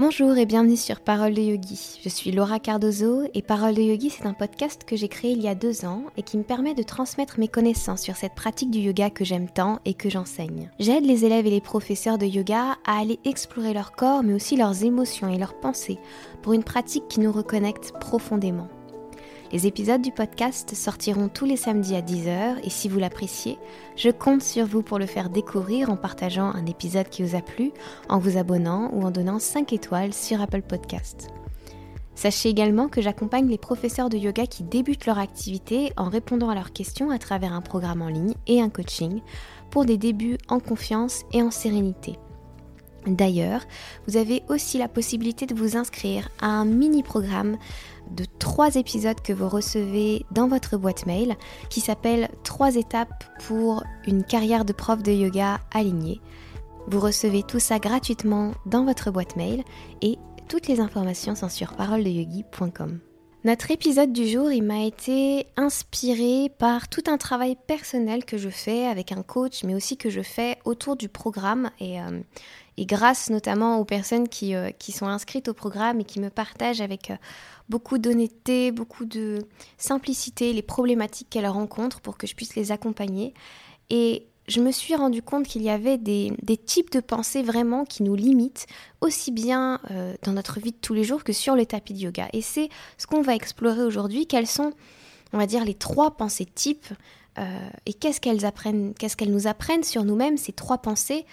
Bonjour et bienvenue sur Parole de Yogi. Je suis Laura Cardozo et Parole de Yogi, c'est un podcast que j'ai créé il y a deux ans et qui me permet de transmettre mes connaissances sur cette pratique du yoga que j'aime tant et que j'enseigne. J'aide les élèves et les professeurs de yoga à aller explorer leur corps mais aussi leurs émotions et leurs pensées pour une pratique qui nous reconnecte profondément. Les épisodes du podcast sortiront tous les samedis à 10h et si vous l'appréciez, je compte sur vous pour le faire découvrir en partageant un épisode qui vous a plu, en vous abonnant ou en donnant 5 étoiles sur Apple Podcast. Sachez également que j'accompagne les professeurs de yoga qui débutent leur activité en répondant à leurs questions à travers un programme en ligne et un coaching pour des débuts en confiance et en sérénité. D'ailleurs, vous avez aussi la possibilité de vous inscrire à un mini-programme de trois épisodes que vous recevez dans votre boîte mail qui s'appelle Trois étapes pour une carrière de prof de yoga alignée. Vous recevez tout ça gratuitement dans votre boîte mail et toutes les informations sont sur paroledeyogi.com. Notre épisode du jour, il m'a été inspiré par tout un travail personnel que je fais avec un coach, mais aussi que je fais autour du programme et, euh, et grâce notamment aux personnes qui, euh, qui, sont inscrites au programme et qui me partagent avec euh, beaucoup d'honnêteté, beaucoup de simplicité les problématiques qu'elles rencontrent pour que je puisse les accompagner. Et je me suis rendu compte qu'il y avait des, types de pensées vraiment qui nous limitent, aussi bien euh, dans notre vie de tous les jours que sur le tapis de yoga. Et c'est ce qu'on va explorer aujourd'hui, quelles sont, on va dire, les trois pensées types et qu'est-ce qu'elles apprennent, qu'est-ce qu'elles nous apprennent sur nous-mêmes, ces trois pensées?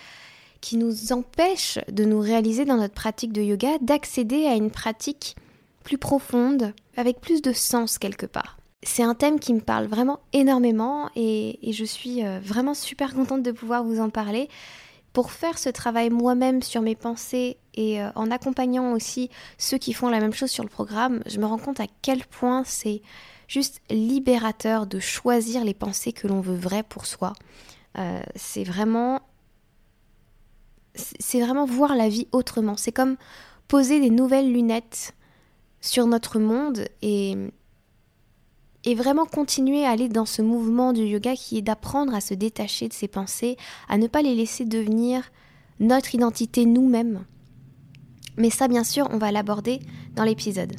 Qui nous empêchent de nous réaliser dans notre pratique de yoga, d'accéder à une pratique plus profonde, avec plus de sens quelque part c'est un thème qui me parle vraiment énormément et, je suis euh, vraiment super contente de pouvoir vous en parler. Pour faire ce travail moi-même sur mes pensées et euh, en accompagnant aussi ceux qui font la même chose sur le programme, je me rends compte à quel point c'est juste libérateur de choisir les pensées que l'on veut vraies pour soi. Euh, c'est vraiment c'est vraiment voir la vie autrement. C'est comme poser des nouvelles lunettes sur notre monde et, et vraiment continuer à aller dans ce mouvement du yoga qui est d'apprendre à se détacher de ses pensées, à ne pas les laisser devenir notre identité nous-mêmes. Mais ça, bien sûr, on va l'aborder dans l'épisode.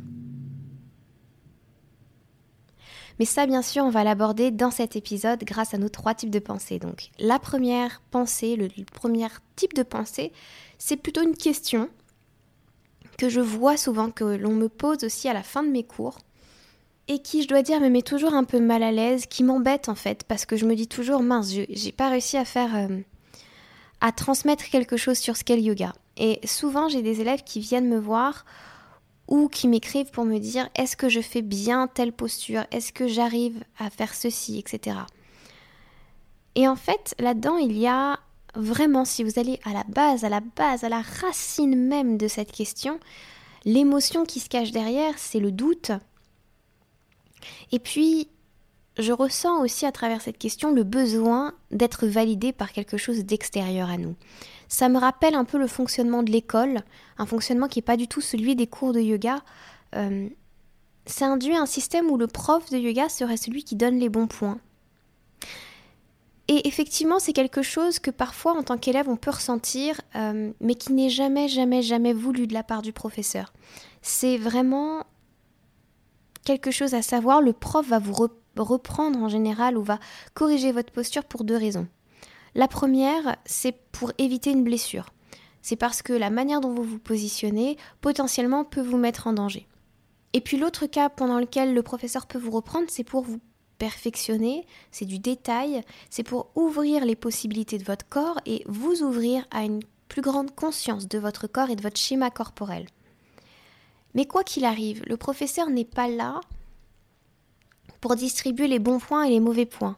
Mais ça, bien sûr, on va l'aborder dans cet épisode grâce à nos trois types de pensées. Donc, la première pensée, le, premier type de pensée, c'est plutôt une question que je vois souvent, que l'on me pose aussi à la fin de mes cours et qui, je dois dire, me met toujours un peu mal à l'aise, qui m'embête en fait, parce que je me dis toujours, mince, j'ai pas réussi à faire. Euh, à transmettre quelque chose sur ce qu'est le yoga. Et souvent, j'ai des élèves qui viennent me voir ou qui m'écrivent pour me dire est-ce que je fais bien telle posture? Est-ce que j'arrive à faire ceci? Etc. Et en fait, là-dedans, il y a vraiment, si vous allez à la base, à la base, à la racine même de cette question, l'émotion qui se cache derrière, c'est le doute, et puis, je ressens aussi à travers cette question le besoin d'être validé par quelque chose d'extérieur à nous. Ça me rappelle un peu le fonctionnement de l'école, un fonctionnement qui n'est pas du tout celui des cours de yoga. Euh, ça induit un système où le prof de yoga serait celui qui donne les bons points. Et effectivement, c'est quelque chose que parfois, en tant qu'élève, on peut ressentir, euh, mais qui n'est jamais, jamais, jamais voulu de la part du professeur. C'est vraiment quelque chose à savoir, le prof va vous reprendre en général ou va corriger votre posture pour deux raisons. La première, c'est pour éviter une blessure. C'est parce que la manière dont vous vous positionnez potentiellement peut vous mettre en danger. Et puis l'autre cas pendant lequel le professeur peut vous reprendre, c'est pour vous perfectionner, c'est du détail, c'est pour ouvrir les possibilités de votre corps et vous ouvrir à une plus grande conscience de votre corps et de votre schéma corporel. Mais quoi qu'il arrive, le professeur n'est pas là pour distribuer les bons points et les mauvais points,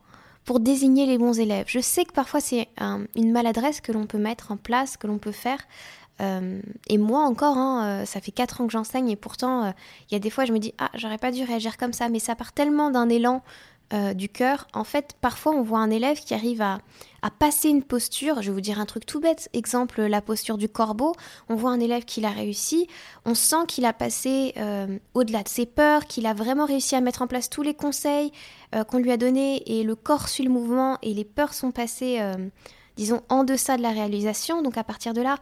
pour désigner les bons élèves. Je sais que parfois c'est une maladresse que l'on peut mettre en place, que l'on peut faire. Euh, et moi encore, hein, euh, ça fait 4 ans que j'enseigne et pourtant, euh, il y a des fois je me dis, ah, j'aurais pas dû réagir comme ça, mais ça part tellement d'un élan euh, du cœur, en fait, parfois on voit un élève qui arrive à, passer une posture, je vais vous dire un truc tout bête, exemple la posture du corbeau, on voit un élève qui l'a réussi, on sent qu'il a passé euh, au-delà de ses peurs, qu'il a vraiment réussi à mettre en place tous les conseils euh, qu'on lui a donnés et le corps suit le mouvement et les peurs sont passées disons, en deçà de la réalisation. Donc à partir de là,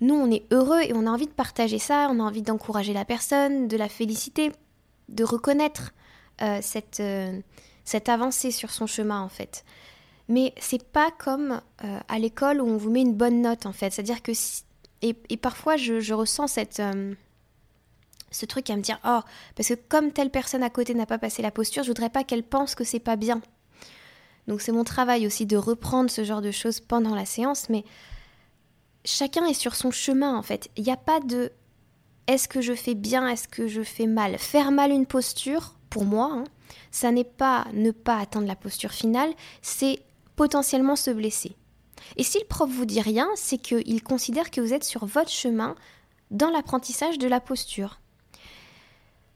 nous, on est heureux et on a envie de partager ça, on a envie d'encourager la personne, de la féliciter, de reconnaître cette, cette avancée sur son chemin en fait. Mais c'est pas comme euh, à l'école où on vous met une bonne note en fait. C'est-à-dire que et, parfois je, ressens cette ce truc à me dire oh parce que comme telle personne à côté n'a pas passé la posture, je voudrais pas qu'elle pense que c'est pas bien. Donc c'est mon travail aussi de reprendre ce genre de choses pendant la séance, mais chacun est sur son chemin en fait. Il n'y a pas de est-ce que je fais bien, est-ce que je fais mal? Faire mal une posture, pour moi, hein, ça n'est pas ne pas atteindre la posture finale, c'est potentiellement se blesser. Et si le prof vous dit rien, c'est qu'il considère que vous êtes sur votre chemin dans l'apprentissage de la posture.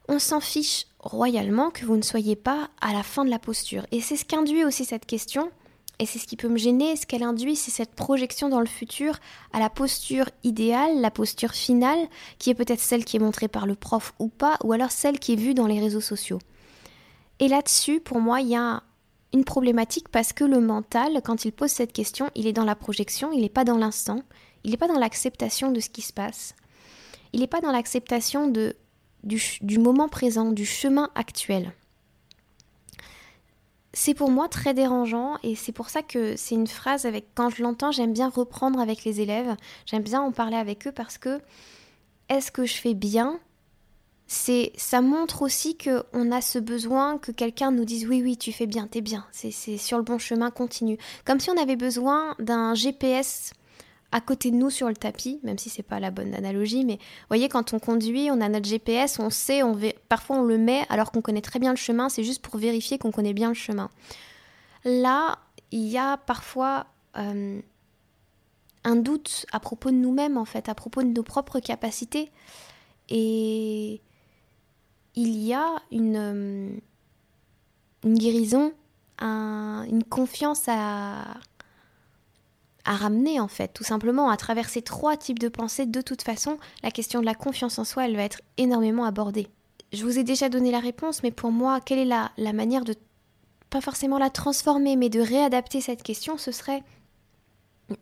On s'en fiche royalement que vous ne soyez pas à la fin de la posture. Et c'est ce qu'induit aussi cette question, et c'est ce qui peut me gêner, ce qu'elle induit, c'est cette projection dans le futur à la posture idéale, la posture finale, qui est peut-être celle qui est montrée par le prof ou pas, ou alors celle qui est vue dans les réseaux sociaux. Et là-dessus, pour moi, il y a une problématique parce que le mental, quand il pose cette question, il est dans la projection, il n'est pas dans l'instant, il n'est pas dans l'acceptation de ce qui se passe, il n'est pas dans l'acceptation du, moment présent, du chemin actuel. C'est pour moi très dérangeant et c'est pour ça que c'est une phrase avec quand je l'entends, j'aime bien reprendre avec les élèves, j'aime bien en parler avec eux parce que est-ce que je fais bien? C'est ça montre aussi que on a ce besoin que quelqu'un nous dise oui oui tu fais bien t'es bien. C'est sur le bon chemin continue. Comme si on avait besoin d'un GPS à côté de nous sur le tapis, même si c'est pas la bonne analogie, mais vous voyez, quand on conduit, on a notre GPS, on sait, on parfois on le met alors qu'on connaît très bien le chemin, c'est juste pour vérifier qu'on connaît bien le chemin. Là, il y a parfois euh, un doute à propos de nous-mêmes, en fait, à propos de nos propres capacités. Et il y a une, euh, une guérison, une confiance à ramener en fait, tout simplement à travers ces trois types de pensées. De toute façon, la question de la confiance en soi, elle va être énormément abordée. Je vous ai déjà donné la réponse, mais pour moi, quelle est la, la manière de, pas forcément la transformer, mais de réadapter cette question, ce serait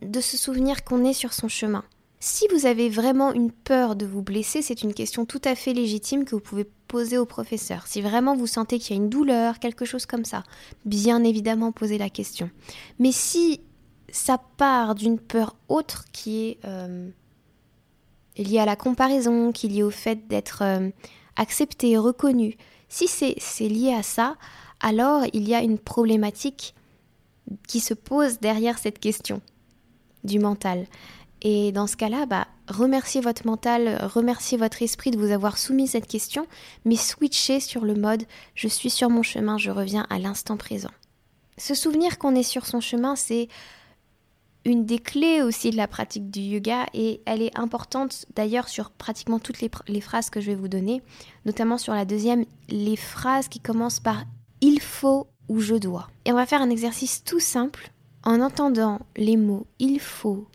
de se souvenir qu'on est sur son chemin. Si vous avez vraiment une peur de vous blesser, c'est une question tout à fait légitime que vous pouvez poser au professeur. Si vraiment vous sentez qu'il y a une douleur, quelque chose comme ça, bien évidemment posez la question. Mais si ça part d'une peur autre qui est euh, liée à la comparaison, qui est liée au fait d'être euh, accepté, reconnu. Si c'est lié à ça, alors il y a une problématique qui se pose derrière cette question du mental. Et dans ce cas-là, bah, remerciez votre mental, remerciez votre esprit de vous avoir soumis cette question, mais switchez sur le mode je suis sur mon chemin, je reviens à l'instant présent. Se souvenir qu'on est sur son chemin, c'est une des clés aussi de la pratique du yoga et elle est importante d'ailleurs sur pratiquement toutes les, phrases que je vais vous donner, notamment sur la deuxième, les phrases qui commencent par il faut ou je dois. Et on va faire un exercice tout simple en entendant les mots il faut,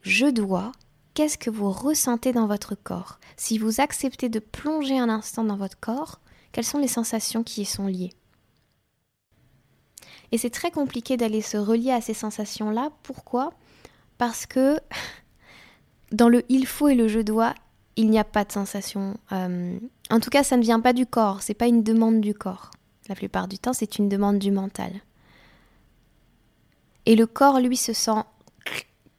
je dois. Qu'est-ce que vous ressentez dans votre corps? Si vous acceptez de plonger un instant dans votre corps, quelles sont les sensations qui y sont liées? Et c'est très compliqué d'aller se relier à ces sensations-là. Pourquoi? Parce que dans le il faut et le je dois, il n'y a pas de sensation. Euh, en tout cas, ça ne vient pas du corps, c'est pas une demande du corps. La plupart du temps, c'est une demande du mental. Et le corps, lui, se sent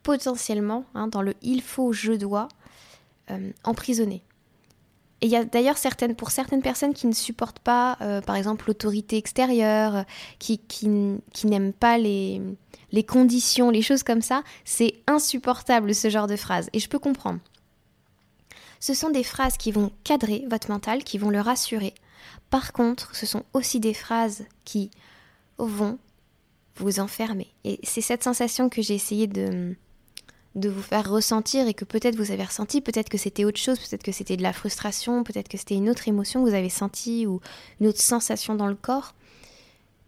potentiellement, hein, dans le il faut, je dois, euh, emprisonné. Et il y a d'ailleurs certaines, pour certaines personnes qui ne supportent pas, euh, par exemple, l'autorité extérieure, qui, qui, n'aiment pas les, les conditions, les choses comme ça, c'est insupportable ce genre de phrases. Et je peux comprendre. Ce sont des phrases qui vont cadrer votre mental, qui vont le rassurer. Par contre, ce sont aussi des phrases qui vont vous enfermer. Et c'est cette sensation que j'ai essayé de, de vous faire ressentir et que peut-être vous avez ressenti, peut-être que c'était autre chose, peut-être que c'était de la frustration, peut-être que c'était une autre émotion que vous avez sentie ou une autre sensation dans le corps.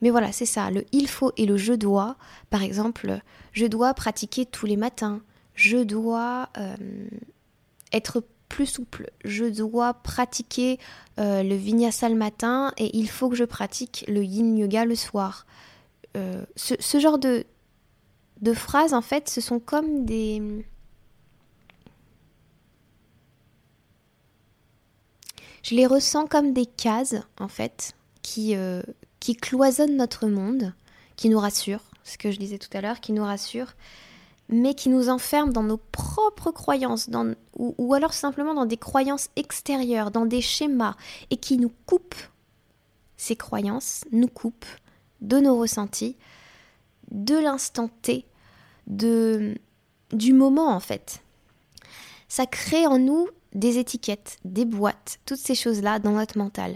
Mais voilà, c'est ça, le il faut et le je dois. Par exemple, je dois pratiquer tous les matins, je dois euh, être plus souple, je dois pratiquer euh, le vinyasa le matin et il faut que je pratique le yin yoga le soir. Euh, ce, ce genre de, de phrases, en fait, ce sont comme des... Je les ressens comme des cases, en fait, qui, euh, qui cloisonnent notre monde, qui nous rassurent, ce que je disais tout à l'heure, qui nous rassurent, mais qui nous enferment dans nos propres croyances, dans, ou, ou alors simplement dans des croyances extérieures, dans des schémas, et qui nous coupent ces croyances, nous coupent de nos ressentis, de l'instant T, de, du moment en fait. Ça crée en nous des étiquettes, des boîtes, toutes ces choses-là dans notre mental.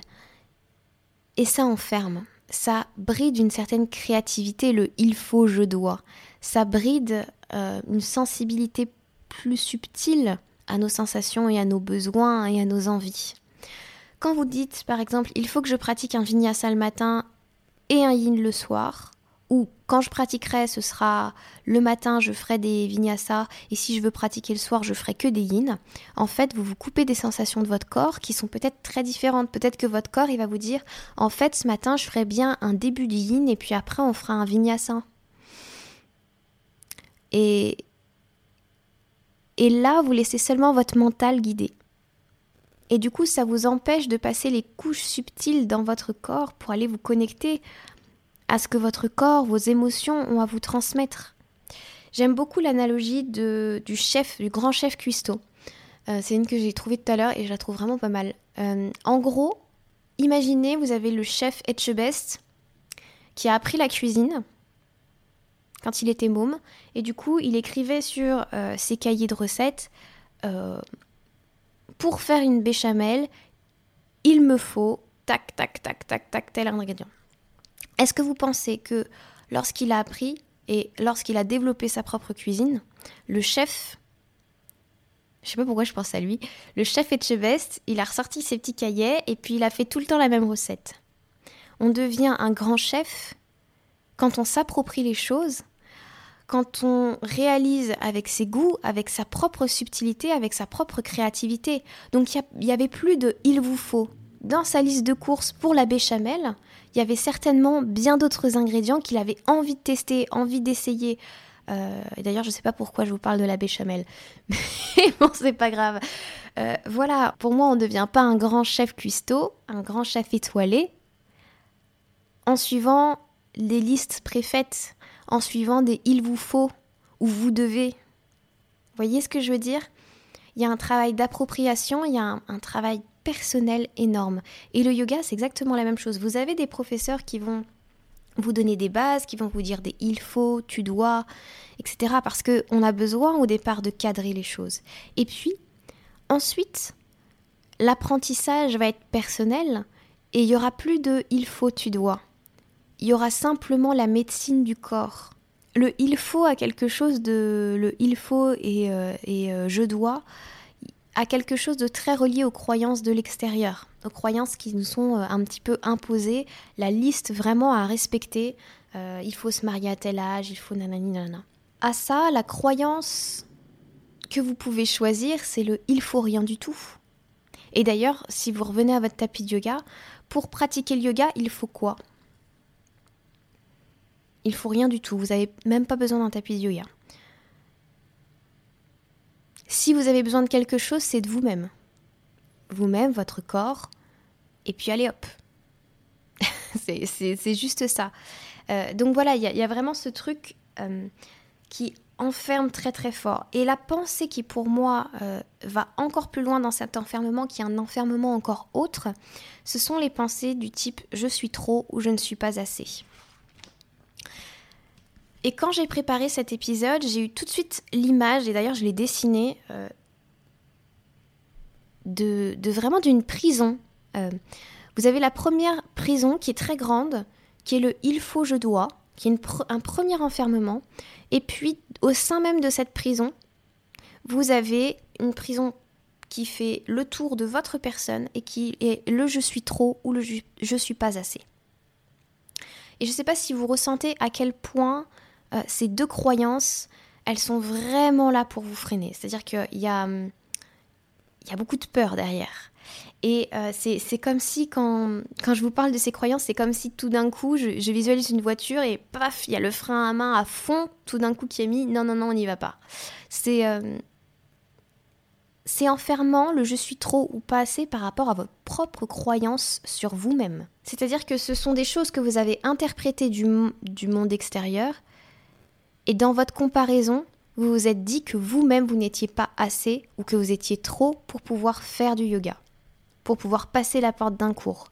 Et ça enferme, ça bride une certaine créativité, le il faut, je dois. Ça bride euh, une sensibilité plus subtile à nos sensations et à nos besoins et à nos envies. Quand vous dites, par exemple, il faut que je pratique un vinyasa le matin et un yin le soir, quand je pratiquerai, ce sera le matin, je ferai des vinyasa, et si je veux pratiquer le soir, je ferai que des yin. En fait, vous vous coupez des sensations de votre corps qui sont peut-être très différentes. Peut-être que votre corps, il va vous dire, en fait, ce matin, je ferai bien un début du yin, et puis après, on fera un vinyasa. Et, et là, vous laissez seulement votre mental guider. Et du coup, ça vous empêche de passer les couches subtiles dans votre corps pour aller vous connecter à ce que votre corps, vos émotions ont à vous transmettre. J'aime beaucoup l'analogie du chef, du grand chef cuistot. Euh, c'est une que j'ai trouvée tout à l'heure et je la trouve vraiment pas mal. Euh, en gros, imaginez, vous avez le chef Etchebest qui a appris la cuisine quand il était môme et du coup, il écrivait sur euh, ses cahiers de recettes pour faire une béchamel, il me faut tac, tac, tac, tac, tac, tel ingrédient. Est-ce que vous pensez que lorsqu'il a appris et lorsqu'il a développé sa propre cuisine, le chef, je sais pas pourquoi je pense à lui, le chef Etchebest, il a ressorti ses petits cahiers et puis il a fait tout le temps la même recette. On devient un grand chef quand on s'approprie les choses quand on réalise avec ses goûts, avec sa propre subtilité, avec sa propre créativité. Donc il n'y avait plus de il vous faut. Dans sa liste de courses pour la béchamel, il y avait certainement bien d'autres ingrédients qu'il avait envie de tester, envie d'essayer. Euh, D'ailleurs, je ne sais pas pourquoi je vous parle de la béchamel. Mais bon, c'est pas grave. Euh, voilà, pour moi, on ne devient pas un grand chef cuistot, un grand chef étoilé, en suivant les listes préfaites en suivant des il vous faut ou vous devez. Voyez ce que je veux dire? Il y a un travail d'appropriation, il y a un, travail personnel énorme. Et le yoga, c'est exactement la même chose. Vous avez des professeurs qui vont vous donner des bases, qui vont vous dire des il faut, tu dois, etc. Parce qu'on a besoin au départ de cadrer les choses. Et puis, ensuite, l'apprentissage va être personnel et il y aura plus de il faut, tu dois il y aura simplement la médecine du corps. Le il faut a quelque chose de. Le il faut et, euh, euh, je dois a quelque chose de très relié aux croyances de l'extérieur, aux croyances qui nous sont euh, un petit peu imposées, la liste vraiment à respecter. il faut se marier à tel âge, il faut nanani nanana. À ça, la croyance que vous pouvez choisir, c'est le il faut rien du tout. Et d'ailleurs, si vous revenez à votre tapis de yoga, pour pratiquer le yoga, il faut quoi? Il faut rien du tout. Vous n'avez même pas besoin d'un tapis de yoga. Si vous avez besoin de quelque chose, c'est de vous-même. Vous-même, votre corps, et puis allez hop. c'est juste ça. Euh, donc voilà, il y, a vraiment ce truc euh, qui enferme très très fort. Et la pensée qui pour moi euh, va encore plus loin dans cet enfermement, qui est un enfermement encore autre, ce sont les pensées du type je suis trop ou je ne suis pas assez. Et quand j'ai préparé cet épisode, j'ai eu tout de suite l'image, et d'ailleurs je l'ai dessinée, euh, de, vraiment d'une prison. Euh, vous avez la première prison qui est très grande, qui est le il faut, je dois, qui est un premier enfermement. Et puis au sein même de cette prison, vous avez une prison qui fait le tour de votre personne et qui est le je suis trop ou le je, je suis pas assez. Et je ne sais pas si vous ressentez à quel point euh, ces deux croyances, elles sont vraiment là pour vous freiner. C'est-à-dire qu'il y a, hum, beaucoup de peur derrière. Et euh, c'est comme si quand, je vous parle de ces croyances, c'est comme si tout d'un coup, je, visualise une voiture et paf, il y a le frein à main à fond, tout d'un coup qui est mis, non, non, non, on n'y va pas. C'est euh, enfermant le je suis trop ou pas assez par rapport à votre propre croyance sur vous-même. C'est-à-dire que ce sont des choses que vous avez interprétées du monde extérieur et dans votre comparaison, vous vous êtes dit que vous-même vous, n'étiez pas assez ou que vous étiez trop pour pouvoir faire du yoga, pour pouvoir passer la porte d'un cours.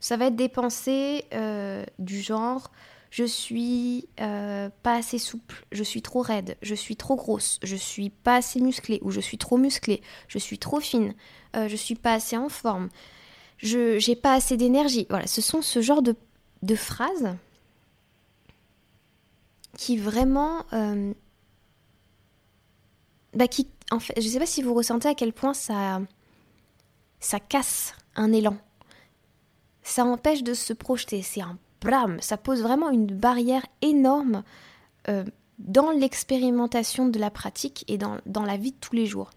Ça va être des pensées euh, du genre je suis euh, pas assez souple, je suis trop raide, je suis trop grosse, je suis pas assez musclée ou je suis trop musclée, je suis trop fine, euh, je suis pas assez en forme, je j'ai pas assez d'énergie. Voilà, ce sont ce genre de, de phrases qui vraiment euh, bah qui en fait je sais pas si vous ressentez à quel point ça ça casse un élan ça empêche de se projeter c'est un ça pose vraiment une barrière énorme euh, dans l'expérimentation de la pratique et dans, dans, la vie de tous les jours.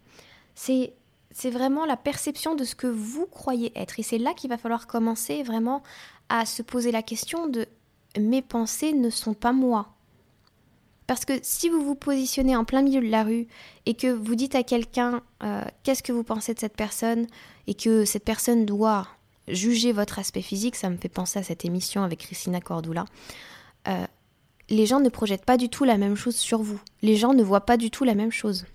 C'est, c'est vraiment la perception de ce que vous croyez être. Et c'est là qu'il va falloir commencer vraiment à se poser la question de mes pensées ne sont pas moi. Parce que si vous vous positionnez en plein milieu de la rue et que vous dites à quelqu'un euh, qu'est-ce que vous pensez de cette personne et que cette personne doit juger votre aspect physique, ça me fait penser à cette émission avec Christina Cordula. Euh, les gens ne projettent pas du tout la même chose sur vous. Les gens ne voient pas du tout la même chose.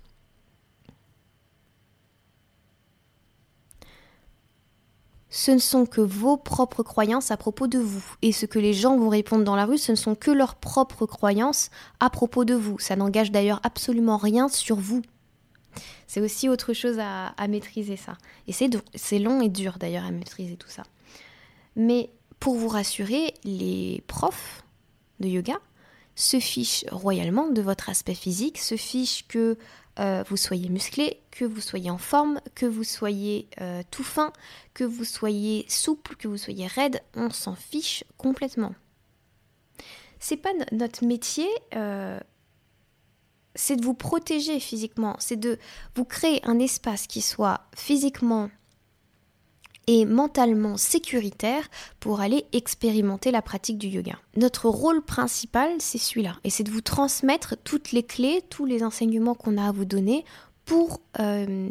Ce ne sont que vos propres croyances à propos de vous. Et ce que les gens vont répondre dans la rue, ce ne sont que leurs propres croyances à propos de vous. Ça n'engage d'ailleurs absolument rien sur vous. C'est aussi autre chose à, maîtriser ça. Et c'est long et dur d'ailleurs à maîtriser tout ça. Mais pour vous rassurer, les profs de yoga se fichent royalement de votre aspect physique, se fichent que euh, vous soyez musclé, que vous soyez en forme, que vous soyez euh, tout fin, que vous soyez souple, que vous soyez raide, on s'en fiche complètement. C'est pas notre métier euh, c'est de vous protéger physiquement, c'est de vous créer un espace qui soit physiquement et mentalement sécuritaire pour aller expérimenter la pratique du yoga. Notre rôle principal, c'est celui-là, et c'est de vous transmettre toutes les clés, tous les enseignements qu'on a à vous donner pour, euh,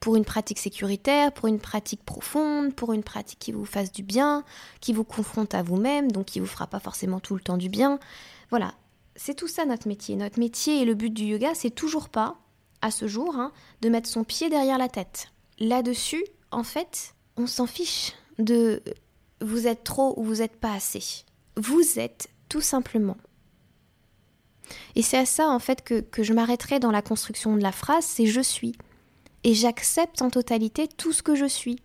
pour une pratique sécuritaire, pour une pratique profonde, pour une pratique qui vous fasse du bien, qui vous confronte à vous-même, donc qui vous fera pas forcément tout le temps du bien. Voilà, c'est tout ça notre métier. Notre métier et le but du yoga, c'est toujours pas, à ce jour, hein, de mettre son pied derrière la tête. Là-dessus, en fait, on s'en fiche de vous êtes trop ou vous n'êtes pas assez. Vous êtes tout simplement. Et c'est à ça, en fait, que, je m'arrêterai dans la construction de la phrase, c'est je suis. Et j'accepte en totalité tout ce que je suis.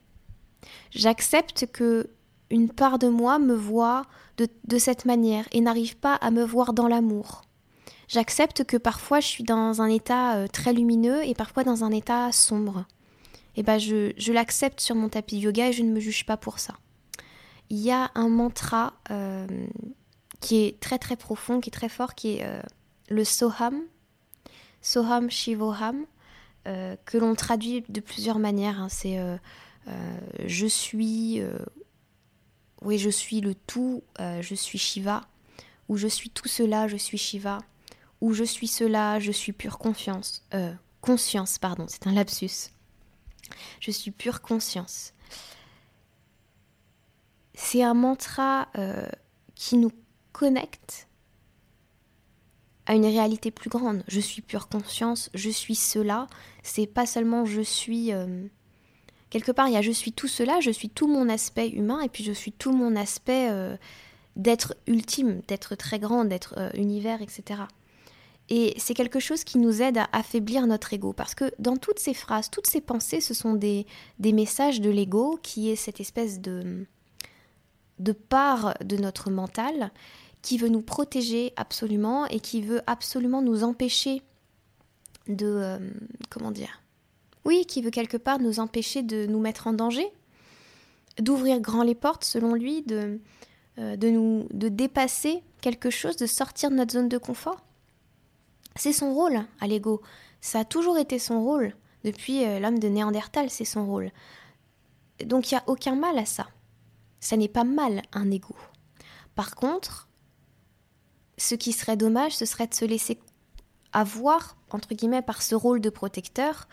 J'accepte que une part de moi me voit de, cette manière et n'arrive pas à me voir dans l'amour. J'accepte que parfois je suis dans un état euh, très lumineux et parfois dans un état sombre. Eh ben je, je l'accepte sur mon tapis yoga et je ne me juge pas pour ça. Il y a un mantra euh, qui est très très profond, qui est très fort, qui est euh, le Soham, Soham Shivoham, que l'on traduit de plusieurs manières. Hein. C'est je suis oui, je suis le tout, euh, je suis Shiva, ou je suis tout cela, je suis Shiva, ou je suis cela, je suis pure confiance. Euh, conscience, pardon, c'est un lapsus. Je suis pure conscience. C'est un mantra euh, qui nous connecte à une réalité plus grande. Je suis pure conscience, je suis cela. C'est pas seulement je suis quelque part, il y a je suis tout cela, je suis tout mon aspect humain, et puis je suis tout mon aspect euh, d'être ultime, d'être très grand, d'être euh, univers, etc. Et c'est quelque chose qui nous aide à affaiblir notre ego, parce que dans toutes ces phrases, toutes ces pensées, ce sont des, messages de l'ego, qui est cette espèce de, de part de notre mental, qui veut nous protéger absolument, et qui veut absolument nous empêcher de... Euh, comment dire oui, qui veut quelque part nous empêcher de nous mettre en danger, d'ouvrir grand les portes, selon lui, de, euh, de, nous, de dépasser quelque chose, de sortir de notre zone de confort. C'est son rôle à l'ego. Ça a toujours été son rôle Depuis euh, l'homme de Néandertal, c'est son rôle. Donc il n'y a aucun mal à ça. Ça n'est pas mal un ego. Par contre, ce qui serait dommage, ce serait de se laisser avoir, entre guillemets, par ce rôle de protecteur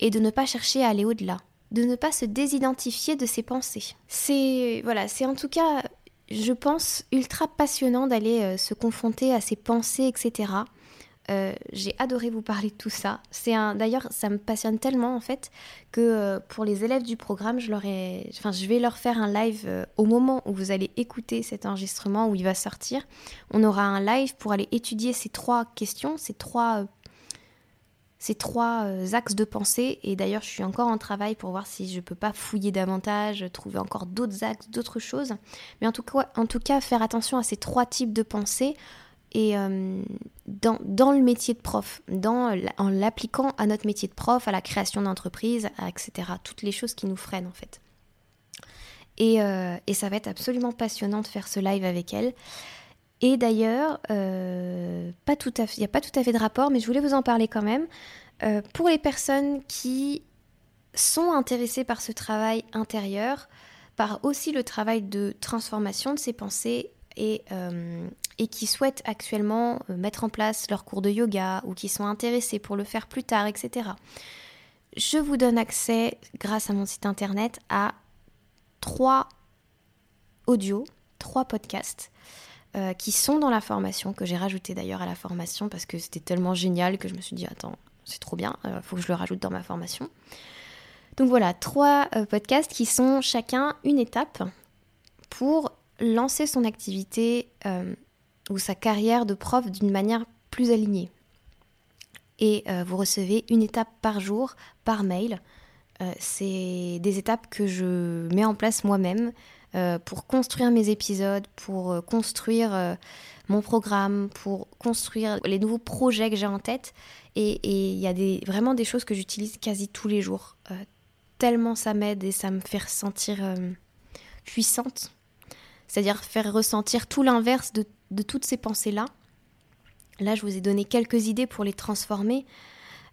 et de ne pas chercher à aller au-delà, de ne pas se désidentifier de ses pensées. C'est voilà, c'est en tout cas, je pense, ultra passionnant d'aller euh, se confronter à ses pensées, etc. Euh, j'ai adoré vous parler de tout ça. C'est un, d'ailleurs, ça me passionne tellement en fait que euh, pour les élèves du programme, je vais leur faire un live euh, au moment où vous allez écouter cet enregistrement où il va sortir. On aura un live pour aller étudier ces trois questions, ces trois, ces trois axes de pensée. Et d'ailleurs, je suis encore en travail pour voir si je peux pas fouiller davantage, trouver encore d'autres axes, d'autres choses. Mais en tout cas, en tout cas, faire attention à ces trois types de pensées et euh, dans, dans, le métier de prof, dans, en l'appliquant à notre métier de prof, à la création d'entreprise, etc. Toutes les choses qui nous freinent en fait. Et, euh, et, ça va être absolument passionnant de faire ce live avec elle. Et d'ailleurs, euh, il n'y a pas tout à fait de rapport, mais je voulais vous en parler quand même. pour les personnes qui sont intéressées par ce travail intérieur, par aussi le travail de transformation de ses pensées et, et qui souhaitent actuellement euh, mettre en place leur cours de yoga ou qui sont intéressés pour le faire plus tard, etc. Je vous donne accès, grâce à mon site internet, à trois audios, trois podcasts euh, qui sont dans la formation, que j'ai rajouté d'ailleurs à la formation parce que c'était tellement génial que je me suis dit, attends, c'est trop bien, il euh, faut que je le rajoute dans ma formation. Donc voilà, trois podcasts qui sont chacun une étape pour lancer son activité ou sa carrière de prof d'une manière plus alignée. Et euh, vous recevez une étape par jour, par mail. Euh, c'est des étapes que je mets en place moi-même euh, pour construire mes épisodes, pour construire mon programme, pour construire les nouveaux projets que j'ai en tête. Et il y a des, vraiment des choses que j'utilise quasi tous les jours. tellement ça m'aide et ça me fait ressentir puissante. C'est-à-dire faire ressentir tout l'inverse de de toutes ces pensées-là. Là, je vous ai donné quelques idées pour les transformer,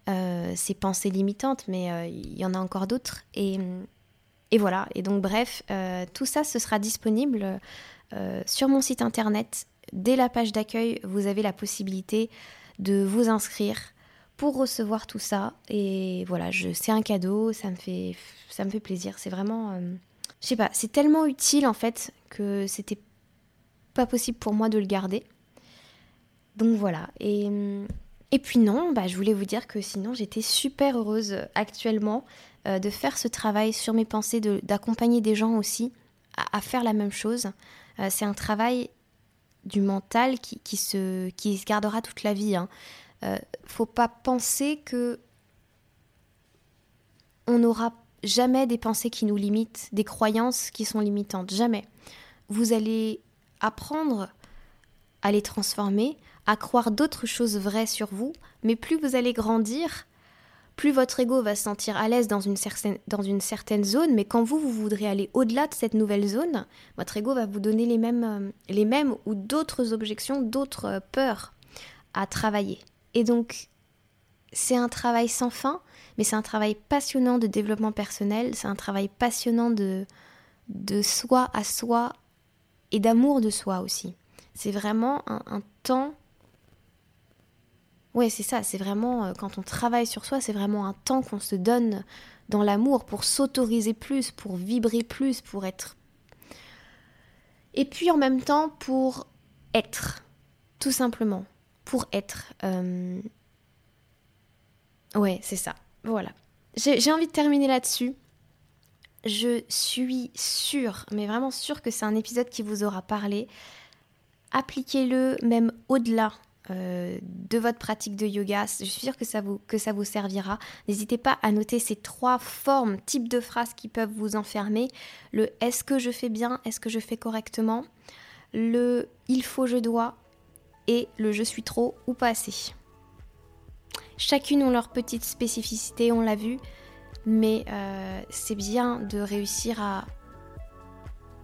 euh, ces pensées limitantes, mais euh, il y en a encore d'autres. Et, voilà, et donc bref, euh, tout ça, ce sera disponible sur mon site internet. Dès la page d'accueil, vous avez la possibilité de vous inscrire pour recevoir tout ça. Et voilà, c'est un cadeau, ça me fait, ça me fait plaisir. C'est vraiment, je sais pas, c'est tellement utile en fait que c'était pas possible pour moi de le garder. Donc voilà. Et, et puis non, bah, je voulais vous dire que sinon j'étais super heureuse actuellement euh, de faire ce travail sur mes pensées, d'accompagner des gens aussi à, faire la même chose. Euh, c'est un travail du mental qui, qui, se, qui se gardera toute la vie. Hein. Euh, faut pas penser que on n'aura jamais des pensées qui nous limitent, des croyances qui sont limitantes. Jamais. Vous allez apprendre à les transformer, à croire d'autres choses vraies sur vous, mais plus vous allez grandir, plus votre ego va se sentir à l'aise dans une, certaine, dans une certaine zone, mais quand vous, vous voudrez aller au-delà de cette nouvelle zone, votre ego va vous donner les mêmes, euh, les mêmes ou d'autres objections, d'autres euh, peurs à travailler. Et donc, c'est un travail sans fin, mais c'est un travail passionnant de développement personnel, c'est un travail passionnant de, de soi à soi et d'amour de soi aussi. C'est vraiment un, temps... Ouais, c'est ça, c'est vraiment, euh, quand on travaille sur soi, c'est vraiment un temps qu'on se donne dans l'amour pour s'autoriser plus, pour vibrer plus, pour être... Et puis en même temps pour être, tout simplement, pour être. Euh, ouais, c'est ça, voilà. J'ai envie de terminer là-dessus. Je suis sûre, mais vraiment sûre que c'est un épisode qui vous aura parlé. Appliquez-le même au-delà euh, de votre pratique de yoga. Je suis sûre que ça vous, que ça vous servira. N'hésitez pas à noter ces trois formes, types de phrases qui peuvent vous enfermer. Le est-ce que je fais bien Est-ce que je fais correctement Le il faut, je dois et le je suis trop ou pas assez. Chacune ont leur petite spécificité, on l'a vu mais euh, c'est bien de réussir à,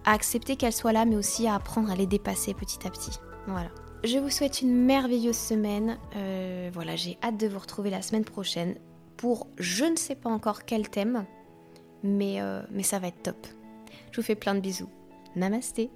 accepter qu'elles soient là, mais aussi à apprendre à les dépasser petit à petit. Voilà. Je vous souhaite une merveilleuse semaine. Euh, voilà, j'ai hâte de vous retrouver la semaine prochaine pour je ne sais pas encore quel thème, mais, euh, mais ça va être top. Je vous fais plein de bisous. Namasté